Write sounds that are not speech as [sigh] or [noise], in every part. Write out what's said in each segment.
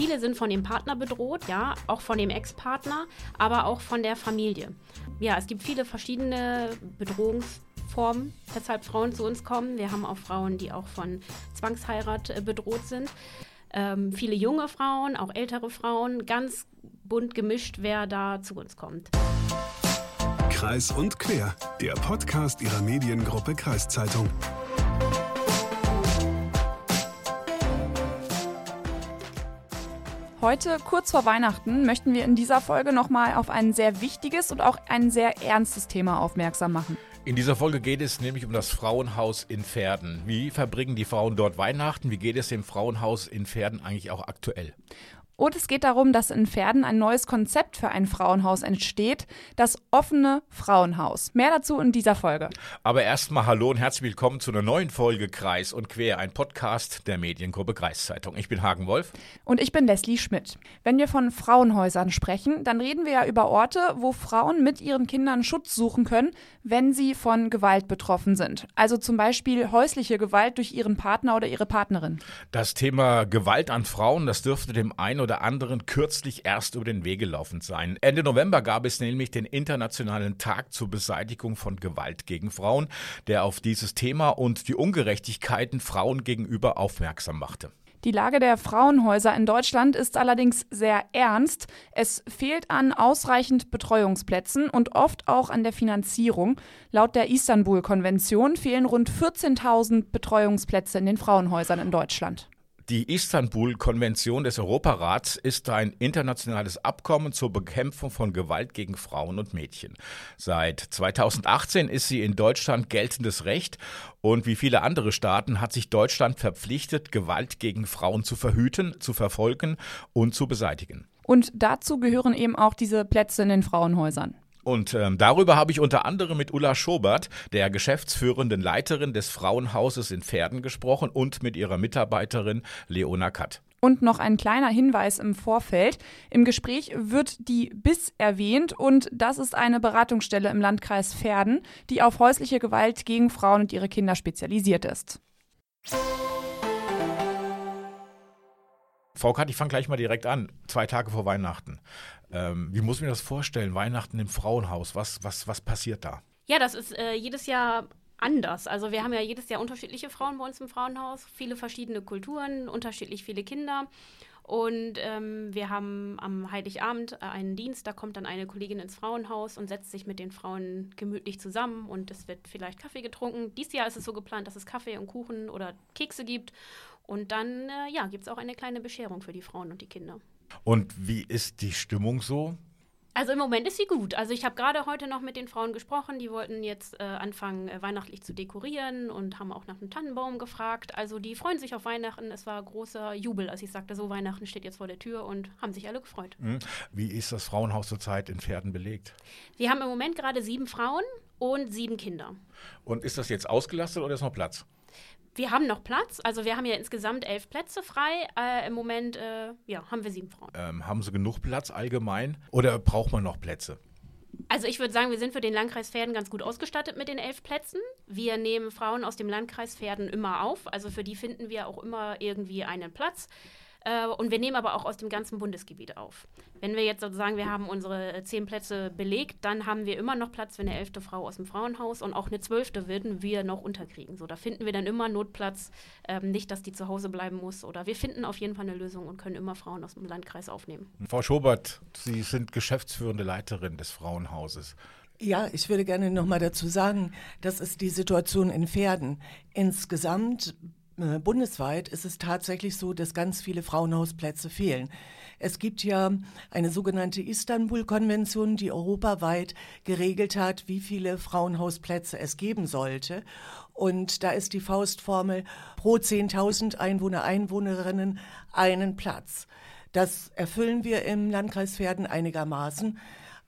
Viele sind von dem Partner bedroht, ja, auch von dem Ex-Partner, aber auch von der Familie. Ja, es gibt viele verschiedene Bedrohungsformen, weshalb Frauen zu uns kommen. Wir haben auch Frauen, die auch von Zwangsheirat äh, bedroht sind. Ähm, viele junge Frauen, auch ältere Frauen, ganz bunt gemischt, wer da zu uns kommt. Kreis und quer, der Podcast ihrer Mediengruppe Kreiszeitung. Heute, kurz vor Weihnachten, möchten wir in dieser Folge nochmal auf ein sehr wichtiges und auch ein sehr ernstes Thema aufmerksam machen. In dieser Folge geht es nämlich um das Frauenhaus in Pferden. Wie verbringen die Frauen dort Weihnachten? Wie geht es dem Frauenhaus in Pferden eigentlich auch aktuell? Und es geht darum, dass in Pferden ein neues Konzept für ein Frauenhaus entsteht, das offene Frauenhaus. Mehr dazu in dieser Folge. Aber erstmal hallo und herzlich willkommen zu einer neuen Folge Kreis und Quer, ein Podcast der Mediengruppe Kreiszeitung. Ich bin Hagen Wolf. Und ich bin Leslie Schmidt. Wenn wir von Frauenhäusern sprechen, dann reden wir ja über Orte, wo Frauen mit ihren Kindern Schutz suchen können, wenn sie von Gewalt betroffen sind. Also zum Beispiel häusliche Gewalt durch ihren Partner oder ihre Partnerin. Das Thema Gewalt an Frauen, das dürfte dem einen oder oder anderen kürzlich erst über den Weg gelaufen sein. Ende November gab es nämlich den Internationalen Tag zur Beseitigung von Gewalt gegen Frauen, der auf dieses Thema und die Ungerechtigkeiten Frauen gegenüber aufmerksam machte. Die Lage der Frauenhäuser in Deutschland ist allerdings sehr ernst. Es fehlt an ausreichend Betreuungsplätzen und oft auch an der Finanzierung. Laut der Istanbul-Konvention fehlen rund 14.000 Betreuungsplätze in den Frauenhäusern in Deutschland. Die Istanbul-Konvention des Europarats ist ein internationales Abkommen zur Bekämpfung von Gewalt gegen Frauen und Mädchen. Seit 2018 ist sie in Deutschland geltendes Recht und wie viele andere Staaten hat sich Deutschland verpflichtet, Gewalt gegen Frauen zu verhüten, zu verfolgen und zu beseitigen. Und dazu gehören eben auch diese Plätze in den Frauenhäusern. Und ähm, darüber habe ich unter anderem mit Ulla Schobert, der geschäftsführenden Leiterin des Frauenhauses in Pferden, gesprochen und mit ihrer Mitarbeiterin Leona Katt. Und noch ein kleiner Hinweis im Vorfeld. Im Gespräch wird die BIS erwähnt und das ist eine Beratungsstelle im Landkreis Pferden, die auf häusliche Gewalt gegen Frauen und ihre Kinder spezialisiert ist. Frau Katt, ich fange gleich mal direkt an. Zwei Tage vor Weihnachten. Ähm, wie muss ich mir das vorstellen? Weihnachten im Frauenhaus, was, was, was passiert da? Ja, das ist äh, jedes Jahr anders. Also wir haben ja jedes Jahr unterschiedliche Frauen bei uns im Frauenhaus, viele verschiedene Kulturen, unterschiedlich viele Kinder. Und ähm, wir haben am Heiligabend einen Dienst, da kommt dann eine Kollegin ins Frauenhaus und setzt sich mit den Frauen gemütlich zusammen und es wird vielleicht Kaffee getrunken. Dieses Jahr ist es so geplant, dass es Kaffee und Kuchen oder Kekse gibt. Und dann äh, ja, gibt es auch eine kleine Bescherung für die Frauen und die Kinder. Und wie ist die Stimmung so? Also im Moment ist sie gut. Also ich habe gerade heute noch mit den Frauen gesprochen, die wollten jetzt äh, anfangen, äh, weihnachtlich zu dekorieren und haben auch nach einem Tannenbaum gefragt. Also die freuen sich auf Weihnachten. Es war großer Jubel, als ich sagte, so Weihnachten steht jetzt vor der Tür und haben sich alle gefreut. Mhm. Wie ist das Frauenhaus zurzeit in Pferden belegt? Wir haben im Moment gerade sieben Frauen und sieben Kinder. Und ist das jetzt ausgelastet oder ist noch Platz? Wir haben noch Platz. Also wir haben ja insgesamt elf Plätze frei. Äh, Im Moment äh, ja, haben wir sieben Frauen. Ähm, haben Sie genug Platz allgemein oder braucht man noch Plätze? Also ich würde sagen, wir sind für den Landkreis Pferden ganz gut ausgestattet mit den elf Plätzen. Wir nehmen Frauen aus dem Landkreis Pferden immer auf. Also für die finden wir auch immer irgendwie einen Platz. Äh, und wir nehmen aber auch aus dem ganzen Bundesgebiet auf. Wenn wir jetzt sozusagen, wir haben unsere äh, zehn Plätze belegt, dann haben wir immer noch Platz für eine elfte Frau aus dem Frauenhaus und auch eine zwölfte würden wir noch unterkriegen. So, da finden wir dann immer Notplatz, ähm, nicht, dass die zu Hause bleiben muss oder wir finden auf jeden Fall eine Lösung und können immer Frauen aus dem Landkreis aufnehmen. Frau Schobert, Sie sind geschäftsführende Leiterin des Frauenhauses. Ja, ich würde gerne noch mal dazu sagen, das ist die Situation in Pferden. Insgesamt äh, bundesweit ist es tatsächlich so, dass ganz viele Frauenhausplätze fehlen. Es gibt ja eine sogenannte Istanbul-Konvention, die europaweit geregelt hat, wie viele Frauenhausplätze es geben sollte. Und da ist die Faustformel pro 10.000 Einwohner, Einwohnerinnen einen Platz. Das erfüllen wir im Landkreis Pferden einigermaßen.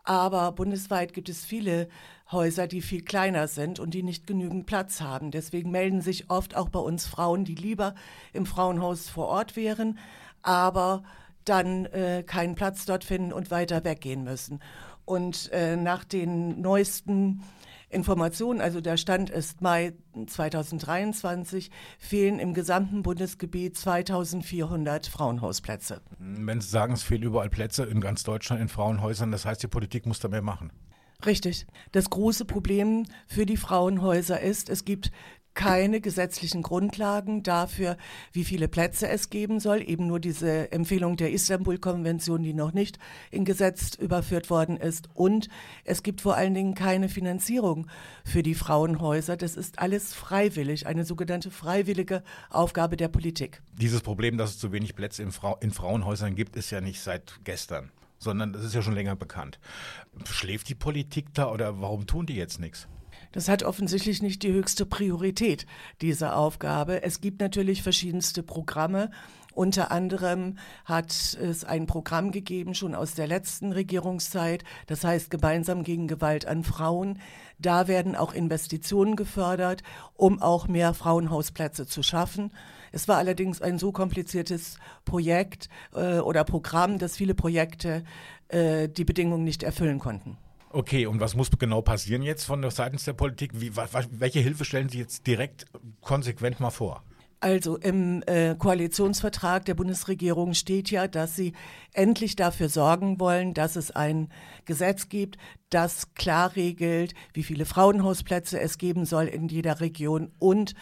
Aber bundesweit gibt es viele Häuser, die viel kleiner sind und die nicht genügend Platz haben. Deswegen melden sich oft auch bei uns Frauen, die lieber im Frauenhaus vor Ort wären, aber dann äh, keinen Platz dort finden und weiter weggehen müssen. Und äh, nach den neuesten Informationen, also der Stand ist Mai 2023, fehlen im gesamten Bundesgebiet 2400 Frauenhausplätze. Wenn Sie sagen, es fehlen überall Plätze in ganz Deutschland in Frauenhäusern, das heißt, die Politik muss da mehr machen. Richtig. Das große Problem für die Frauenhäuser ist, es gibt keine gesetzlichen Grundlagen dafür, wie viele Plätze es geben soll. Eben nur diese Empfehlung der Istanbul-Konvention, die noch nicht in Gesetz überführt worden ist. Und es gibt vor allen Dingen keine Finanzierung für die Frauenhäuser. Das ist alles freiwillig, eine sogenannte freiwillige Aufgabe der Politik. Dieses Problem, dass es zu wenig Plätze in, Frau in Frauenhäusern gibt, ist ja nicht seit gestern sondern das ist ja schon länger bekannt. Schläft die Politik da oder warum tun die jetzt nichts? Das hat offensichtlich nicht die höchste Priorität, diese Aufgabe. Es gibt natürlich verschiedenste Programme. Unter anderem hat es ein Programm gegeben, schon aus der letzten Regierungszeit, das heißt gemeinsam gegen Gewalt an Frauen. Da werden auch Investitionen gefördert, um auch mehr Frauenhausplätze zu schaffen. Es war allerdings ein so kompliziertes Projekt äh, oder Programm, dass viele Projekte äh, die Bedingungen nicht erfüllen konnten. Okay, und was muss genau passieren jetzt von der seitens der Politik? Wie, welche Hilfe stellen Sie jetzt direkt konsequent mal vor? Also im äh, Koalitionsvertrag der Bundesregierung steht ja, dass sie endlich dafür sorgen wollen, dass es ein Gesetz gibt, das klar regelt, wie viele Frauenhausplätze es geben soll in jeder Region und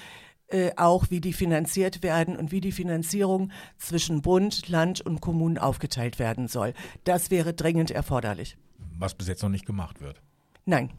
äh, auch wie die finanziert werden und wie die Finanzierung zwischen Bund, Land und Kommunen aufgeteilt werden soll. Das wäre dringend erforderlich was bis jetzt noch nicht gemacht wird. Nein,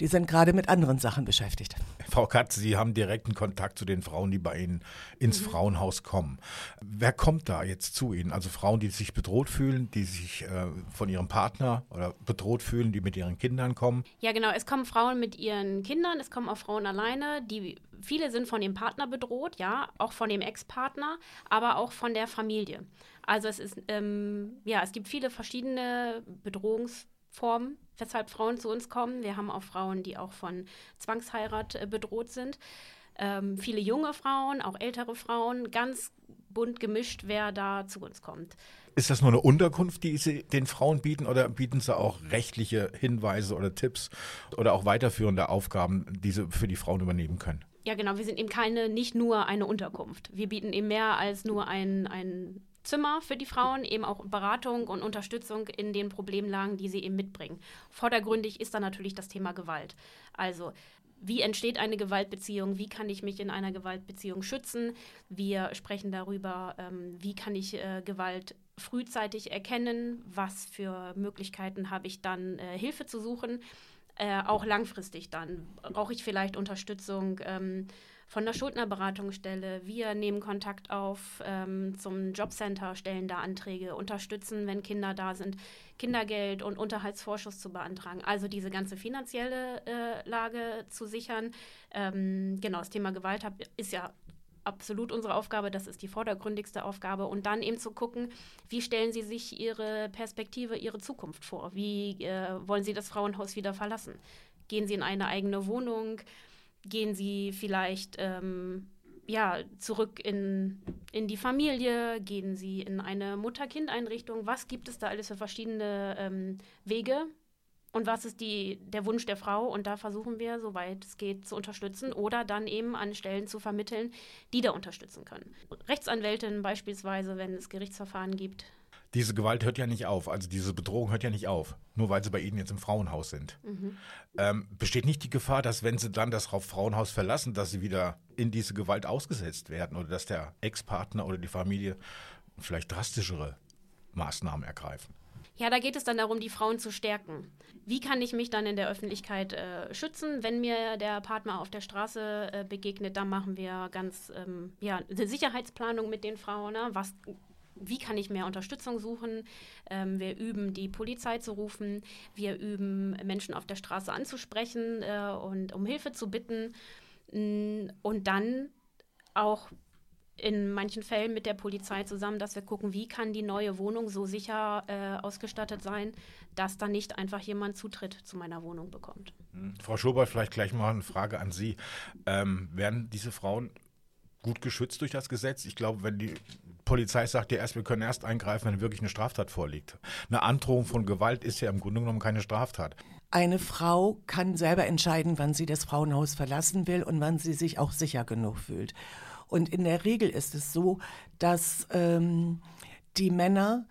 die sind gerade mit anderen Sachen beschäftigt. Frau Katz, Sie haben direkten Kontakt zu den Frauen, die bei Ihnen ins mhm. Frauenhaus kommen. Wer kommt da jetzt zu Ihnen? Also Frauen, die sich bedroht fühlen, die sich äh, von ihrem Partner oder bedroht fühlen, die mit ihren Kindern kommen? Ja, genau. Es kommen Frauen mit ihren Kindern, es kommen auch Frauen alleine, die viele sind von dem Partner bedroht, ja, auch von dem Ex-Partner, aber auch von der Familie. Also es ist, ähm, ja, es gibt viele verschiedene Bedrohungs Formen, weshalb Frauen zu uns kommen. Wir haben auch Frauen, die auch von Zwangsheirat äh, bedroht sind. Ähm, viele junge Frauen, auch ältere Frauen, ganz bunt gemischt, wer da zu uns kommt. Ist das nur eine Unterkunft, die Sie den Frauen bieten oder bieten Sie auch rechtliche Hinweise oder Tipps oder auch weiterführende Aufgaben, die Sie für die Frauen übernehmen können? Ja, genau. Wir sind eben keine, nicht nur eine Unterkunft. Wir bieten eben mehr als nur ein, ein Zimmer für die Frauen, eben auch Beratung und Unterstützung in den Problemlagen, die sie eben mitbringen. Vordergründig ist dann natürlich das Thema Gewalt. Also wie entsteht eine Gewaltbeziehung, wie kann ich mich in einer Gewaltbeziehung schützen. Wir sprechen darüber, ähm, wie kann ich äh, Gewalt frühzeitig erkennen, was für Möglichkeiten habe ich dann, äh, Hilfe zu suchen. Äh, auch langfristig dann brauche ich vielleicht Unterstützung. Ähm, von der Schuldnerberatungsstelle. Wir nehmen Kontakt auf ähm, zum Jobcenter, stellen da Anträge, unterstützen, wenn Kinder da sind, Kindergeld und Unterhaltsvorschuss zu beantragen. Also diese ganze finanzielle äh, Lage zu sichern. Ähm, genau, das Thema Gewalt hab, ist ja absolut unsere Aufgabe, das ist die vordergründigste Aufgabe. Und dann eben zu gucken, wie stellen Sie sich Ihre Perspektive, Ihre Zukunft vor? Wie äh, wollen Sie das Frauenhaus wieder verlassen? Gehen Sie in eine eigene Wohnung? Gehen sie vielleicht ähm, ja, zurück in, in die Familie, gehen sie in eine Mutter-Kind-Einrichtung. Was gibt es da alles für verschiedene ähm, Wege? Und was ist die, der Wunsch der Frau? Und da versuchen wir, soweit es geht, zu unterstützen oder dann eben an Stellen zu vermitteln, die da unterstützen können. Rechtsanwältin beispielsweise, wenn es Gerichtsverfahren gibt, diese Gewalt hört ja nicht auf, also diese Bedrohung hört ja nicht auf, nur weil sie bei Ihnen jetzt im Frauenhaus sind. Mhm. Ähm, besteht nicht die Gefahr, dass wenn Sie dann das Frauenhaus verlassen, dass Sie wieder in diese Gewalt ausgesetzt werden oder dass der Ex-Partner oder die Familie vielleicht drastischere Maßnahmen ergreifen? Ja, da geht es dann darum, die Frauen zu stärken. Wie kann ich mich dann in der Öffentlichkeit äh, schützen, wenn mir der Partner auf der Straße äh, begegnet? Da machen wir ganz ähm, ja eine Sicherheitsplanung mit den Frauen. Ne? Was wie kann ich mehr Unterstützung suchen? Ähm, wir üben, die Polizei zu rufen. Wir üben, Menschen auf der Straße anzusprechen äh, und um Hilfe zu bitten. Mm, und dann auch in manchen Fällen mit der Polizei zusammen, dass wir gucken, wie kann die neue Wohnung so sicher äh, ausgestattet sein, dass dann nicht einfach jemand Zutritt zu meiner Wohnung bekommt. Hm. Frau Schobert, vielleicht gleich mal eine Frage an Sie. Ähm, werden diese Frauen gut geschützt durch das Gesetz? Ich glaube, wenn die Polizei sagt ja erst, wir können erst eingreifen, wenn wirklich eine Straftat vorliegt. Eine Androhung von Gewalt ist ja im Grunde genommen keine Straftat. eine Frau kann selber entscheiden, wann sie das Frauenhaus verlassen will und wann sie sich auch sicher genug fühlt. Und in der Regel ist es so, dass ähm, die Männer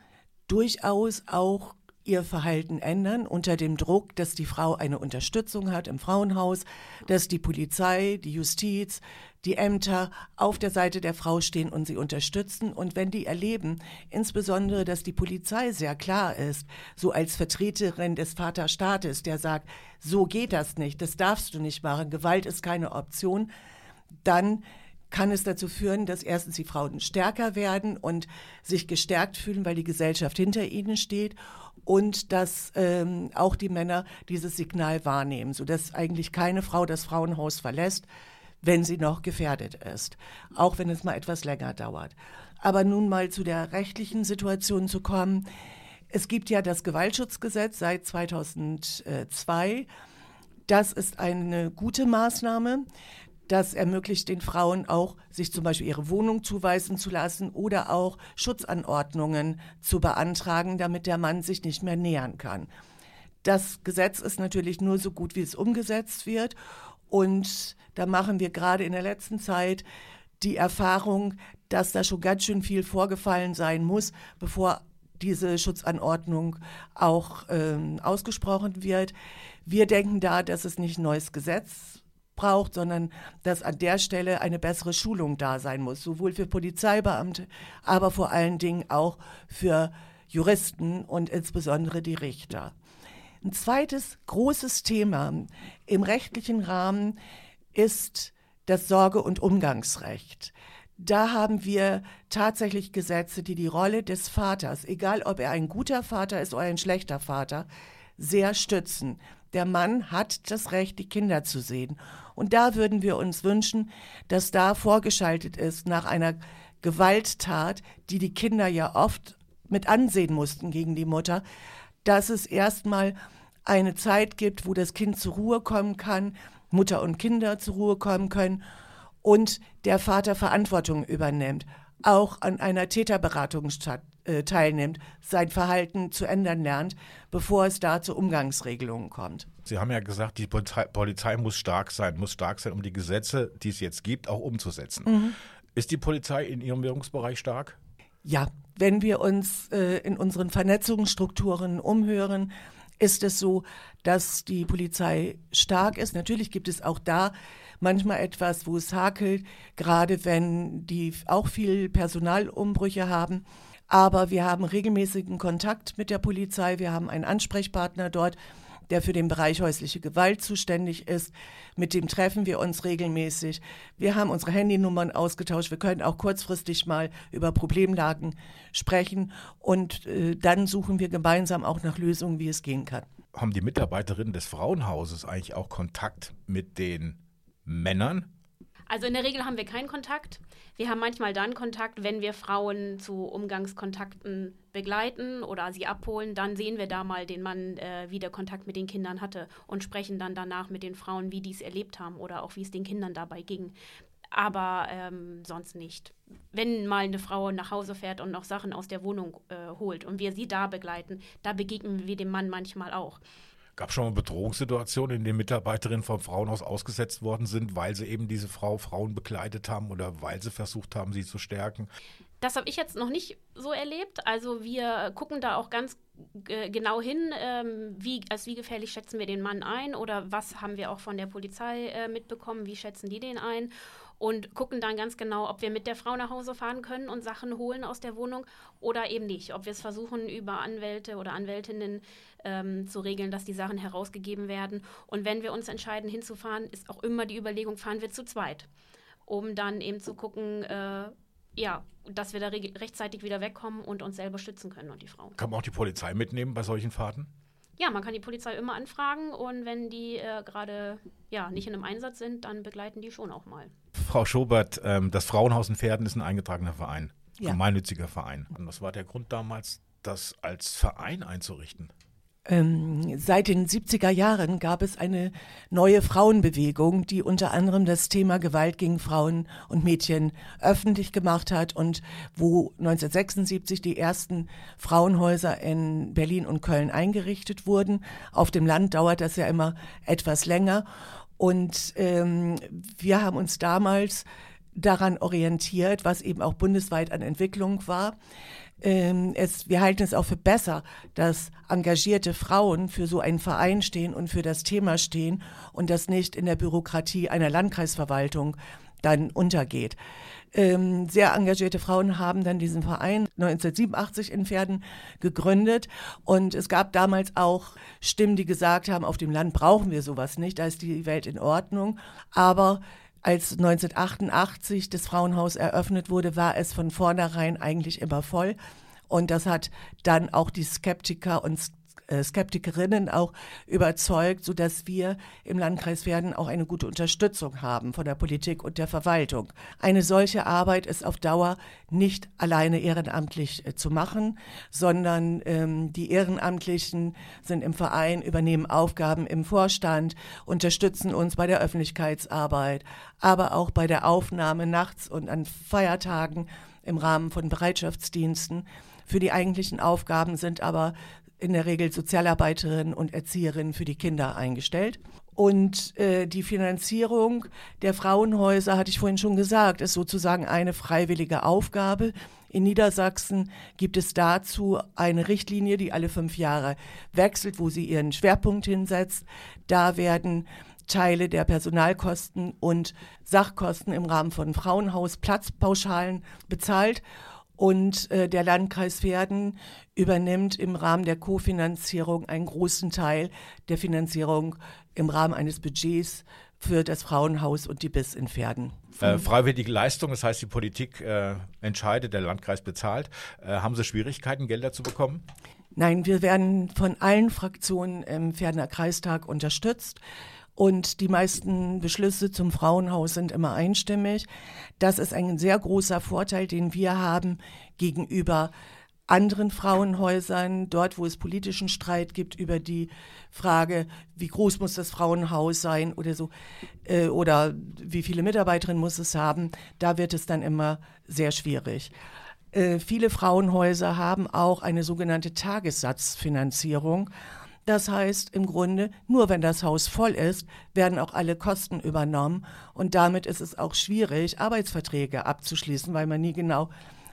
durchaus auch ihr Verhalten ändern unter dem Druck, dass die Frau eine Unterstützung hat im Frauenhaus, dass die Polizei, die Justiz, die Ämter auf der Seite der Frau stehen und sie unterstützen. Und wenn die erleben, insbesondere, dass die Polizei sehr klar ist, so als Vertreterin des Vaterstaates, der sagt, so geht das nicht, das darfst du nicht machen, Gewalt ist keine Option, dann kann es dazu führen, dass erstens die Frauen stärker werden und sich gestärkt fühlen, weil die Gesellschaft hinter ihnen steht und dass ähm, auch die Männer dieses Signal wahrnehmen, sodass eigentlich keine Frau das Frauenhaus verlässt, wenn sie noch gefährdet ist, auch wenn es mal etwas länger dauert. Aber nun mal zu der rechtlichen Situation zu kommen. Es gibt ja das Gewaltschutzgesetz seit 2002. Das ist eine gute Maßnahme. Das ermöglicht den Frauen auch, sich zum Beispiel ihre Wohnung zuweisen zu lassen oder auch Schutzanordnungen zu beantragen, damit der Mann sich nicht mehr nähern kann. Das Gesetz ist natürlich nur so gut, wie es umgesetzt wird. Und da machen wir gerade in der letzten Zeit die Erfahrung, dass da schon ganz schön viel vorgefallen sein muss, bevor diese Schutzanordnung auch ähm, ausgesprochen wird. Wir denken da, dass es nicht ein neues Gesetz braucht, sondern dass an der Stelle eine bessere Schulung da sein muss, sowohl für Polizeibeamte, aber vor allen Dingen auch für Juristen und insbesondere die Richter. Ein zweites großes Thema im rechtlichen Rahmen ist das Sorge- und Umgangsrecht. Da haben wir tatsächlich Gesetze, die die Rolle des Vaters, egal ob er ein guter Vater ist oder ein schlechter Vater, sehr stützen. Der Mann hat das Recht, die Kinder zu sehen. Und da würden wir uns wünschen, dass da vorgeschaltet ist nach einer Gewalttat, die die Kinder ja oft mit ansehen mussten gegen die Mutter, dass es erstmal eine Zeit gibt, wo das Kind zur Ruhe kommen kann, Mutter und Kinder zur Ruhe kommen können und der Vater Verantwortung übernimmt, auch an einer Täterberatung statt, äh, teilnimmt, sein Verhalten zu ändern lernt, bevor es da zu Umgangsregelungen kommt. Sie haben ja gesagt, die Polizei, Polizei, muss stark sein, muss stark sein, um die Gesetze, die es jetzt gibt, auch umzusetzen. Mhm. Ist die Polizei in Ihrem Wirkungsbereich stark? Ja, wenn wir uns äh, in unseren Vernetzungsstrukturen umhören, ist es so, dass die Polizei stark ist. Natürlich gibt es auch da manchmal etwas, wo es hakelt, gerade wenn die auch viel Personalumbrüche haben. Aber wir haben regelmäßigen Kontakt mit der Polizei. Wir haben einen Ansprechpartner dort, der für den Bereich häusliche Gewalt zuständig ist. Mit dem treffen wir uns regelmäßig. Wir haben unsere Handynummern ausgetauscht. Wir können auch kurzfristig mal über Problemlagen sprechen. Und äh, dann suchen wir gemeinsam auch nach Lösungen, wie es gehen kann. Haben die Mitarbeiterinnen des Frauenhauses eigentlich auch Kontakt mit den Männern? Also in der Regel haben wir keinen Kontakt. Wir haben manchmal dann Kontakt, wenn wir Frauen zu Umgangskontakten begleiten oder sie abholen, dann sehen wir da mal den Mann, äh, wie der Kontakt mit den Kindern hatte und sprechen dann danach mit den Frauen, wie die es erlebt haben oder auch wie es den Kindern dabei ging. Aber ähm, sonst nicht. Wenn mal eine Frau nach Hause fährt und noch Sachen aus der Wohnung äh, holt und wir sie da begleiten, da begegnen wir dem Mann manchmal auch. Gab es schon mal Bedrohungssituationen, in denen Mitarbeiterinnen vom Frauenhaus ausgesetzt worden sind, weil sie eben diese Frau Frauen begleitet haben oder weil sie versucht haben, sie zu stärken? Das habe ich jetzt noch nicht so erlebt. Also wir gucken da auch ganz genau hin, ähm, wie, als wie gefährlich schätzen wir den Mann ein oder was haben wir auch von der Polizei äh, mitbekommen, wie schätzen die den ein und gucken dann ganz genau, ob wir mit der Frau nach Hause fahren können und Sachen holen aus der Wohnung oder eben nicht. Ob wir es versuchen, über Anwälte oder Anwältinnen ähm, zu regeln, dass die Sachen herausgegeben werden. Und wenn wir uns entscheiden, hinzufahren, ist auch immer die Überlegung, fahren wir zu zweit, um dann eben zu gucken, äh, ja, dass wir da re rechtzeitig wieder wegkommen und uns selber schützen können und die Frau. Kann man auch die Polizei mitnehmen bei solchen Fahrten? Ja, man kann die Polizei immer anfragen und wenn die äh, gerade ja, nicht in einem Einsatz sind, dann begleiten die schon auch mal. Frau Schobert, ähm, das Frauenhaus in Pferden ist ein eingetragener Verein, ja. gemeinnütziger Verein. Und was war der Grund damals, das als Verein einzurichten? Ähm, seit den 70er Jahren gab es eine neue Frauenbewegung, die unter anderem das Thema Gewalt gegen Frauen und Mädchen öffentlich gemacht hat und wo 1976 die ersten Frauenhäuser in Berlin und Köln eingerichtet wurden. Auf dem Land dauert das ja immer etwas länger. Und ähm, wir haben uns damals daran orientiert, was eben auch bundesweit an Entwicklung war. Ähm, es, wir halten es auch für besser, dass engagierte Frauen für so einen Verein stehen und für das Thema stehen und das nicht in der Bürokratie einer Landkreisverwaltung dann untergeht. Ähm, sehr engagierte Frauen haben dann diesen Verein 1987 in Pferden gegründet und es gab damals auch Stimmen, die gesagt haben, auf dem Land brauchen wir sowas nicht, da ist die Welt in Ordnung, aber als 1988 das Frauenhaus eröffnet wurde, war es von vornherein eigentlich immer voll. Und das hat dann auch die Skeptiker und Skeptikerinnen auch überzeugt, sodass wir im Landkreis Werden auch eine gute Unterstützung haben von der Politik und der Verwaltung. Eine solche Arbeit ist auf Dauer nicht alleine ehrenamtlich äh, zu machen, sondern ähm, die Ehrenamtlichen sind im Verein, übernehmen Aufgaben im Vorstand, unterstützen uns bei der Öffentlichkeitsarbeit, aber auch bei der Aufnahme nachts und an Feiertagen im Rahmen von Bereitschaftsdiensten. Für die eigentlichen Aufgaben sind aber in der Regel Sozialarbeiterinnen und Erzieherinnen für die Kinder eingestellt. Und äh, die Finanzierung der Frauenhäuser, hatte ich vorhin schon gesagt, ist sozusagen eine freiwillige Aufgabe. In Niedersachsen gibt es dazu eine Richtlinie, die alle fünf Jahre wechselt, wo sie ihren Schwerpunkt hinsetzt. Da werden Teile der Personalkosten und Sachkosten im Rahmen von Frauenhausplatzpauschalen bezahlt. Und äh, der Landkreis Verden übernimmt im Rahmen der Kofinanzierung einen großen Teil der Finanzierung im Rahmen eines Budgets für das Frauenhaus und die BIS in Verden. Äh, freiwillige Leistung, das heißt, die Politik äh, entscheidet, der Landkreis bezahlt. Äh, haben Sie Schwierigkeiten, Gelder zu bekommen? Nein, wir werden von allen Fraktionen im Verdener Kreistag unterstützt. Und die meisten Beschlüsse zum Frauenhaus sind immer einstimmig. Das ist ein sehr großer Vorteil, den wir haben gegenüber anderen Frauenhäusern, dort wo es politischen Streit gibt über die Frage, wie groß muss das Frauenhaus sein oder so, äh, oder wie viele Mitarbeiterinnen muss es haben, da wird es dann immer sehr schwierig. Äh, viele Frauenhäuser haben auch eine sogenannte Tagessatzfinanzierung. Das heißt im Grunde, nur wenn das Haus voll ist, werden auch alle Kosten übernommen. Und damit ist es auch schwierig, Arbeitsverträge abzuschließen, weil man nie genau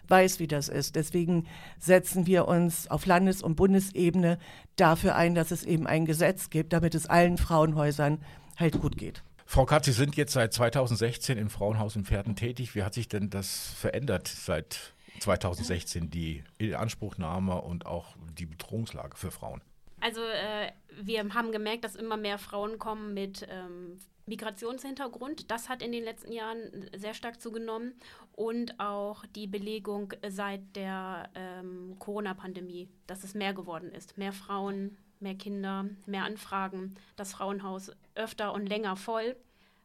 weiß, wie das ist. Deswegen setzen wir uns auf Landes- und Bundesebene dafür ein, dass es eben ein Gesetz gibt, damit es allen Frauenhäusern halt gut geht. Frau Katz, Sie sind jetzt seit 2016 im Frauenhaus in Pferden tätig. Wie hat sich denn das verändert seit 2016, die Inanspruchnahme und auch die Bedrohungslage für Frauen? Also äh, wir haben gemerkt, dass immer mehr Frauen kommen mit ähm, Migrationshintergrund. Das hat in den letzten Jahren sehr stark zugenommen. Und auch die Belegung seit der ähm, Corona-Pandemie, dass es mehr geworden ist. Mehr Frauen, mehr Kinder, mehr Anfragen. Das Frauenhaus öfter und länger voll.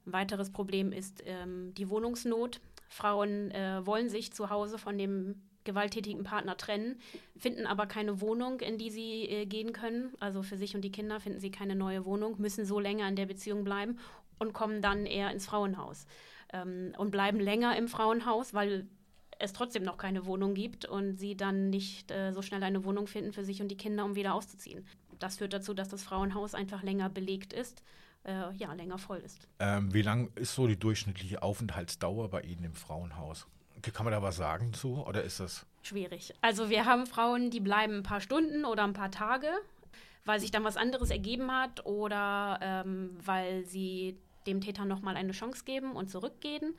Ein weiteres Problem ist ähm, die Wohnungsnot. Frauen äh, wollen sich zu Hause von dem gewalttätigen Partner trennen, finden aber keine Wohnung, in die sie äh, gehen können. Also für sich und die Kinder finden sie keine neue Wohnung, müssen so länger in der Beziehung bleiben und kommen dann eher ins Frauenhaus ähm, und bleiben länger im Frauenhaus, weil es trotzdem noch keine Wohnung gibt und sie dann nicht äh, so schnell eine Wohnung finden für sich und die Kinder, um wieder auszuziehen. Das führt dazu, dass das Frauenhaus einfach länger belegt ist, äh, ja, länger voll ist. Ähm, wie lang ist so die durchschnittliche Aufenthaltsdauer bei Ihnen im Frauenhaus? Kann man da was sagen zu oder ist das? Schwierig. Also wir haben Frauen, die bleiben ein paar Stunden oder ein paar Tage, weil sich dann was anderes ergeben hat oder ähm, weil sie dem Täter nochmal eine Chance geben und zurückgehen.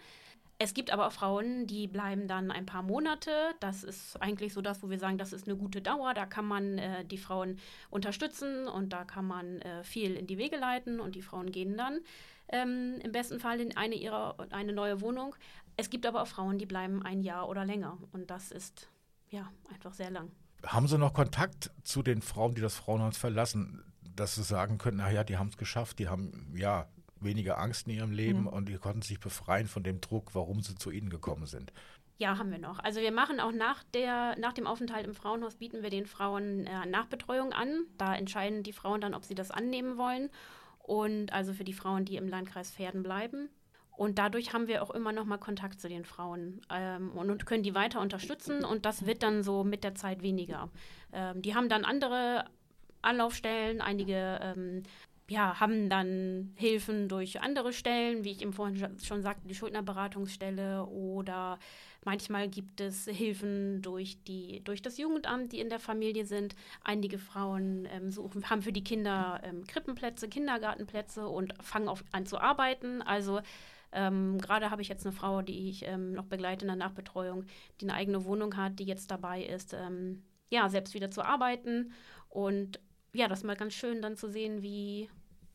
Es gibt aber auch Frauen, die bleiben dann ein paar Monate. Das ist eigentlich so das, wo wir sagen, das ist eine gute Dauer. Da kann man äh, die Frauen unterstützen und da kann man äh, viel in die Wege leiten und die Frauen gehen dann ähm, im besten Fall in eine, ihrer, eine neue Wohnung. Es gibt aber auch Frauen, die bleiben ein Jahr oder länger. Und das ist ja einfach sehr lang. Haben Sie noch Kontakt zu den Frauen, die das Frauenhaus verlassen, dass Sie sagen können, naja, die haben es geschafft, die haben ja weniger Angst in ihrem Leben mhm. und die konnten sich befreien von dem Druck, warum sie zu Ihnen gekommen sind? Ja, haben wir noch. Also wir machen auch nach, der, nach dem Aufenthalt im Frauenhaus, bieten wir den Frauen äh, Nachbetreuung an. Da entscheiden die Frauen dann, ob sie das annehmen wollen. Und also für die Frauen, die im Landkreis Pferden bleiben. Und dadurch haben wir auch immer noch mal Kontakt zu den Frauen ähm, und, und, können die weiter unterstützen. Und das wird dann so mit der Zeit weniger. Ähm, die haben dann andere Anlaufstellen, einige ähm, ja, haben dann Hilfen durch andere Stellen, wie ich eben vorhin schon sagte, die Schuldnerberatungsstelle oder manchmal gibt es Hilfen durch, die, durch das Jugendamt, die in der Familie sind. Einige Frauen ähm, suchen, haben für die Kinder ähm, Krippenplätze, Kindergartenplätze und fangen auf, an zu arbeiten. Also ähm, Gerade habe ich jetzt eine Frau, die ich ähm, noch begleite in der Nachbetreuung, die eine eigene Wohnung hat, die jetzt dabei ist, ähm, ja, selbst wieder zu arbeiten. Und ja, das ist mal ganz schön dann zu sehen, wie,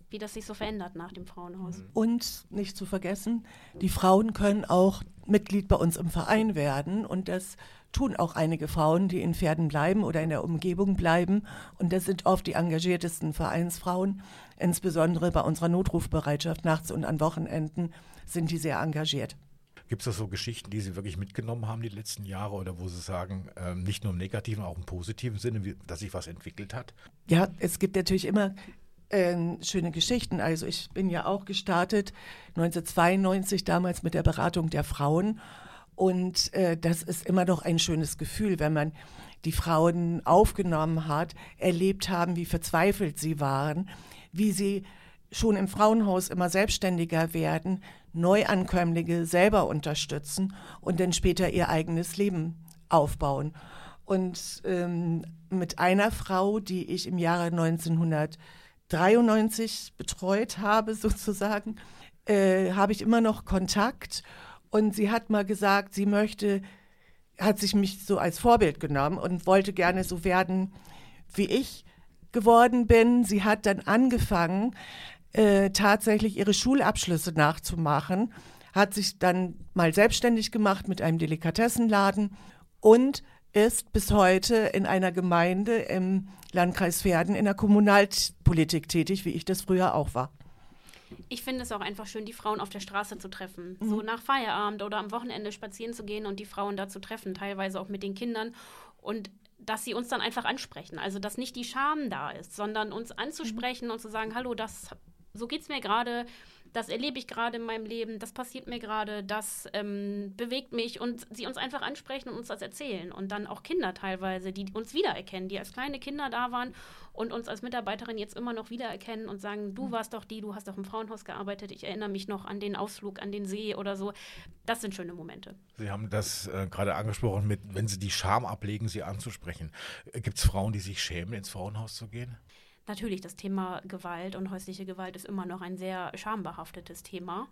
wie das sich so verändert nach dem Frauenhaus. Mhm. Und nicht zu vergessen, die Frauen können auch Mitglied bei uns im Verein werden und das tun auch einige Frauen, die in Pferden bleiben oder in der Umgebung bleiben und das sind oft die engagiertesten Vereinsfrauen, insbesondere bei unserer Notrufbereitschaft nachts und an Wochenenden sind die sehr engagiert. Gibt es da so Geschichten, die Sie wirklich mitgenommen haben die letzten Jahre oder wo Sie sagen, ähm, nicht nur im negativen, auch im positiven Sinne, wie, dass sich was entwickelt hat? Ja, es gibt natürlich immer äh, schöne Geschichten. Also ich bin ja auch gestartet 1992 damals mit der Beratung der Frauen und äh, das ist immer noch ein schönes Gefühl, wenn man die Frauen aufgenommen hat, erlebt haben, wie verzweifelt sie waren, wie sie schon im Frauenhaus immer selbstständiger werden, Neuankömmlinge selber unterstützen und dann später ihr eigenes Leben aufbauen. Und ähm, mit einer Frau, die ich im Jahre 1993 betreut habe, [laughs] sozusagen, äh, habe ich immer noch Kontakt. Und sie hat mal gesagt, sie möchte, hat sich mich so als Vorbild genommen und wollte gerne so werden, wie ich geworden bin. Sie hat dann angefangen, äh, tatsächlich ihre Schulabschlüsse nachzumachen, hat sich dann mal selbstständig gemacht mit einem Delikatessenladen und ist bis heute in einer Gemeinde im Landkreis Verden in der Kommunalpolitik tätig, wie ich das früher auch war. Ich finde es auch einfach schön, die Frauen auf der Straße zu treffen. Mhm. So nach Feierabend oder am Wochenende spazieren zu gehen und die Frauen da zu treffen, teilweise auch mit den Kindern. Und dass sie uns dann einfach ansprechen. Also, dass nicht die Scham da ist, sondern uns anzusprechen mhm. und zu sagen, hallo, das so geht es mir gerade, das erlebe ich gerade in meinem Leben, das passiert mir gerade, das ähm, bewegt mich und sie uns einfach ansprechen und uns das erzählen. Und dann auch Kinder teilweise, die uns wiedererkennen, die als kleine Kinder da waren und uns als Mitarbeiterin jetzt immer noch wiedererkennen und sagen, du warst doch die, du hast doch im Frauenhaus gearbeitet, ich erinnere mich noch an den Ausflug an den See oder so. Das sind schöne Momente. Sie haben das äh, gerade angesprochen, mit, wenn Sie die Scham ablegen, sie anzusprechen. Äh, Gibt es Frauen, die sich schämen, ins Frauenhaus zu gehen? Natürlich, das Thema Gewalt und häusliche Gewalt ist immer noch ein sehr schambehaftetes Thema.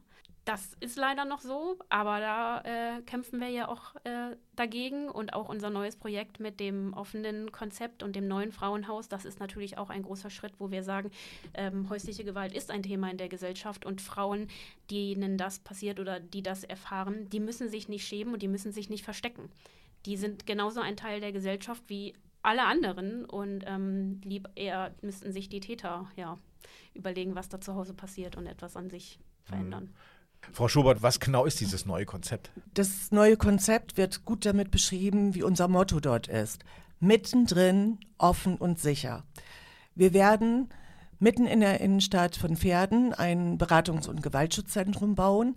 Das ist leider noch so, aber da äh, kämpfen wir ja auch äh, dagegen und auch unser neues Projekt mit dem offenen Konzept und dem neuen Frauenhaus, das ist natürlich auch ein großer Schritt, wo wir sagen, ähm, häusliche Gewalt ist ein Thema in der Gesellschaft und Frauen, denen das passiert oder die das erfahren, die müssen sich nicht schämen und die müssen sich nicht verstecken. Die sind genauso ein Teil der Gesellschaft wie alle anderen und ähm, lieb eher müssten sich die Täter ja überlegen, was da zu Hause passiert und etwas an sich verändern. Mhm. Frau Schubert, was genau ist dieses neue Konzept? Das neue Konzept wird gut damit beschrieben, wie unser Motto dort ist. Mittendrin, offen und sicher. Wir werden mitten in der Innenstadt von Pferden ein Beratungs- und Gewaltschutzzentrum bauen.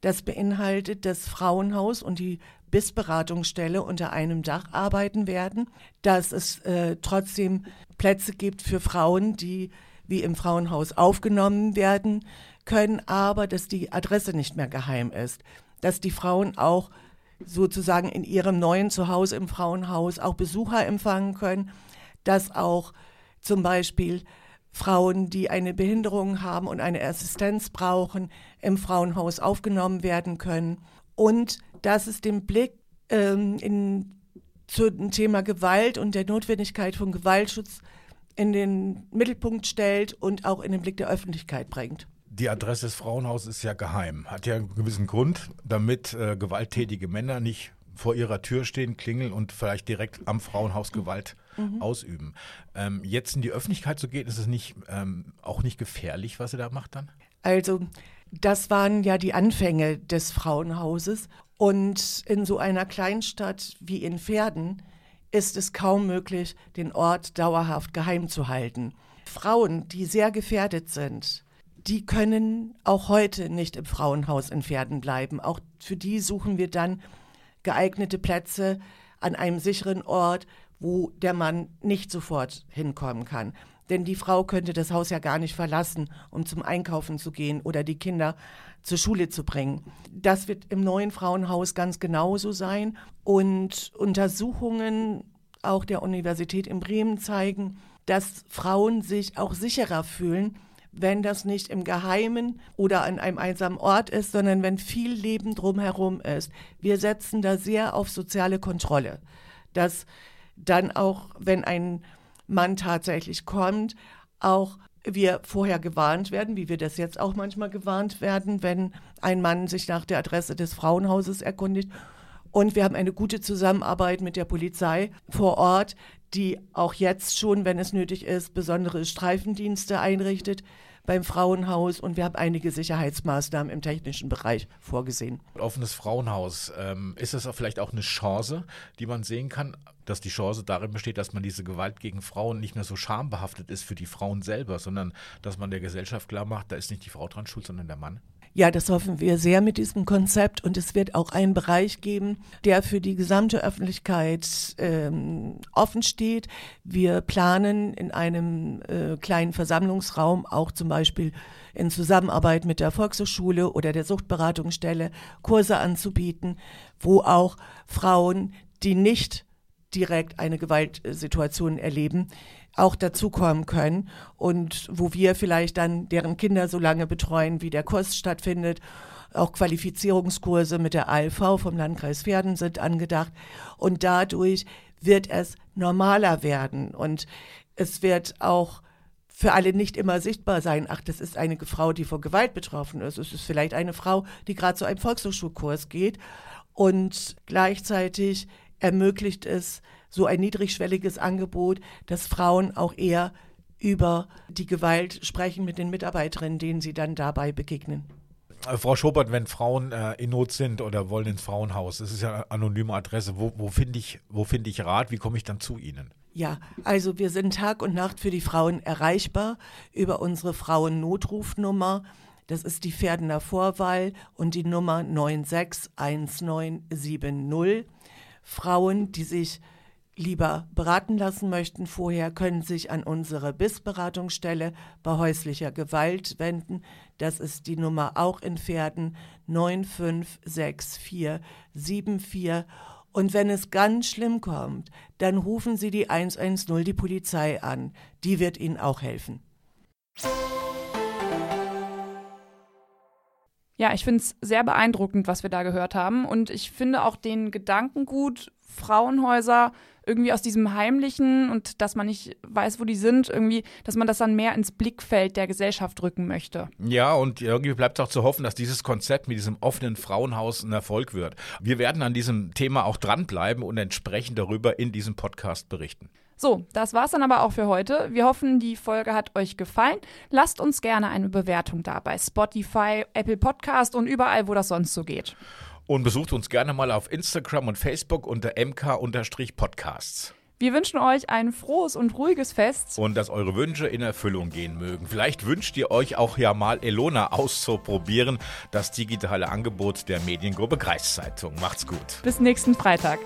Das beinhaltet das Frauenhaus und die BIS-Beratungsstelle unter einem Dach arbeiten werden, dass es äh, trotzdem Plätze gibt für Frauen, die wie im Frauenhaus aufgenommen werden können, aber dass die Adresse nicht mehr geheim ist, dass die Frauen auch sozusagen in ihrem neuen Zuhause im Frauenhaus auch Besucher empfangen können, dass auch zum Beispiel Frauen, die eine Behinderung haben und eine Assistenz brauchen, im Frauenhaus aufgenommen werden können und dass es den Blick ähm, in, zum Thema Gewalt und der Notwendigkeit von Gewaltschutz in den Mittelpunkt stellt und auch in den Blick der Öffentlichkeit bringt. Die Adresse des Frauenhauses ist ja geheim, hat ja einen gewissen Grund, damit äh, gewalttätige Männer nicht vor ihrer Tür stehen, klingeln und vielleicht direkt am Frauenhaus Gewalt mhm. ausüben. Ähm, jetzt in die Öffentlichkeit zu gehen, ist es nicht ähm, auch nicht gefährlich, was sie da macht dann? Also Das waren ja die Anfänge des Frauenhauses. Und in so einer Kleinstadt wie in Pferden ist es kaum möglich, den Ort dauerhaft geheim zu halten. Frauen, die sehr gefährdet sind, die können auch heute nicht im Frauenhaus in Pferden bleiben. Auch für die suchen wir dann geeignete Plätze an einem sicheren Ort, wo der Mann nicht sofort hinkommen kann. Denn die Frau könnte das Haus ja gar nicht verlassen, um zum Einkaufen zu gehen oder die Kinder zur Schule zu bringen. Das wird im neuen Frauenhaus ganz genauso sein. Und Untersuchungen auch der Universität in Bremen zeigen, dass Frauen sich auch sicherer fühlen, wenn das nicht im Geheimen oder an einem einsamen Ort ist, sondern wenn viel Leben drumherum ist. Wir setzen da sehr auf soziale Kontrolle, dass dann auch, wenn ein Mann tatsächlich kommt, auch wir vorher gewarnt werden, wie wir das jetzt auch manchmal gewarnt werden, wenn ein Mann sich nach der Adresse des Frauenhauses erkundigt. Und wir haben eine gute Zusammenarbeit mit der Polizei vor Ort, die auch jetzt schon, wenn es nötig ist, besondere Streifendienste einrichtet beim Frauenhaus und wir haben einige Sicherheitsmaßnahmen im technischen Bereich vorgesehen. Offenes Frauenhaus, ähm, ist das vielleicht auch eine Chance, die man sehen kann, dass die Chance darin besteht, dass man diese Gewalt gegen Frauen nicht mehr so schambehaftet ist für die Frauen selber, sondern dass man der Gesellschaft klar macht, da ist nicht die Frau dran schuld, sondern der Mann? Ja, das hoffen wir sehr mit diesem Konzept und es wird auch einen Bereich geben, der für die gesamte Öffentlichkeit ähm, offen steht. Wir planen in einem äh, kleinen Versammlungsraum auch zum Beispiel in Zusammenarbeit mit der Volkshochschule oder der Suchtberatungsstelle Kurse anzubieten, wo auch Frauen, die nicht direkt eine Gewaltsituation erleben, auch dazukommen können und wo wir vielleicht dann deren Kinder so lange betreuen, wie der Kurs stattfindet. Auch Qualifizierungskurse mit der ALV vom Landkreis Pferden sind angedacht und dadurch wird es normaler werden und es wird auch für alle nicht immer sichtbar sein, ach, das ist eine Frau, die vor Gewalt betroffen ist. Es ist vielleicht eine Frau, die gerade zu einem Volkshochschulkurs geht und gleichzeitig ermöglicht es so ein niedrigschwelliges Angebot, dass Frauen auch eher über die Gewalt sprechen mit den Mitarbeiterinnen, denen sie dann dabei begegnen. Äh, Frau Schobert, wenn Frauen äh, in Not sind oder wollen ins Frauenhaus, das ist ja eine anonyme Adresse, wo, wo finde ich, find ich Rat, wie komme ich dann zu Ihnen? Ja, also wir sind Tag und Nacht für die Frauen erreichbar über unsere Frauennotrufnummer. Das ist die Pferdener Vorwahl und die Nummer 961970. Frauen, die sich lieber beraten lassen möchten vorher, können sich an unsere BIS-Beratungsstelle bei häuslicher Gewalt wenden. Das ist die Nummer auch in Pferden 956474. Und wenn es ganz schlimm kommt, dann rufen Sie die 110, die Polizei an. Die wird Ihnen auch helfen. Ja, ich finde es sehr beeindruckend, was wir da gehört haben. Und ich finde auch den Gedanken gut, Frauenhäuser irgendwie aus diesem Heimlichen und dass man nicht weiß, wo die sind, irgendwie, dass man das dann mehr ins Blickfeld der Gesellschaft rücken möchte. Ja, und irgendwie bleibt auch zu hoffen, dass dieses Konzept mit diesem offenen Frauenhaus ein Erfolg wird. Wir werden an diesem Thema auch dranbleiben und entsprechend darüber in diesem Podcast berichten. So, das war's dann aber auch für heute. Wir hoffen, die Folge hat euch gefallen. Lasst uns gerne eine Bewertung da bei Spotify, Apple Podcast und überall, wo das sonst so geht. Und besucht uns gerne mal auf Instagram und Facebook unter mk-podcasts. Wir wünschen euch ein frohes und ruhiges Fest. Und dass eure Wünsche in Erfüllung gehen mögen. Vielleicht wünscht ihr euch auch ja mal Elona auszuprobieren, das digitale Angebot der Mediengruppe Kreiszeitung. Macht's gut. Bis nächsten Freitag.